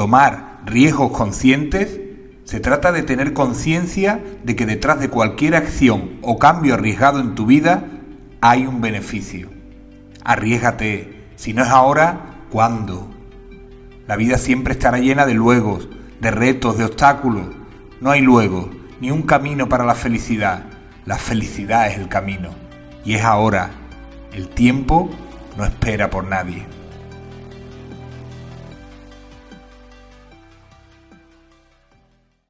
Tomar riesgos conscientes se trata de tener conciencia de que detrás de cualquier acción o cambio arriesgado en tu vida hay un beneficio. Arriesgate. Si no es ahora, ¿cuándo? La vida siempre estará llena de luegos, de retos, de obstáculos. No hay luego, ni un camino para la felicidad. La felicidad es el camino. Y es ahora. El tiempo no espera por nadie.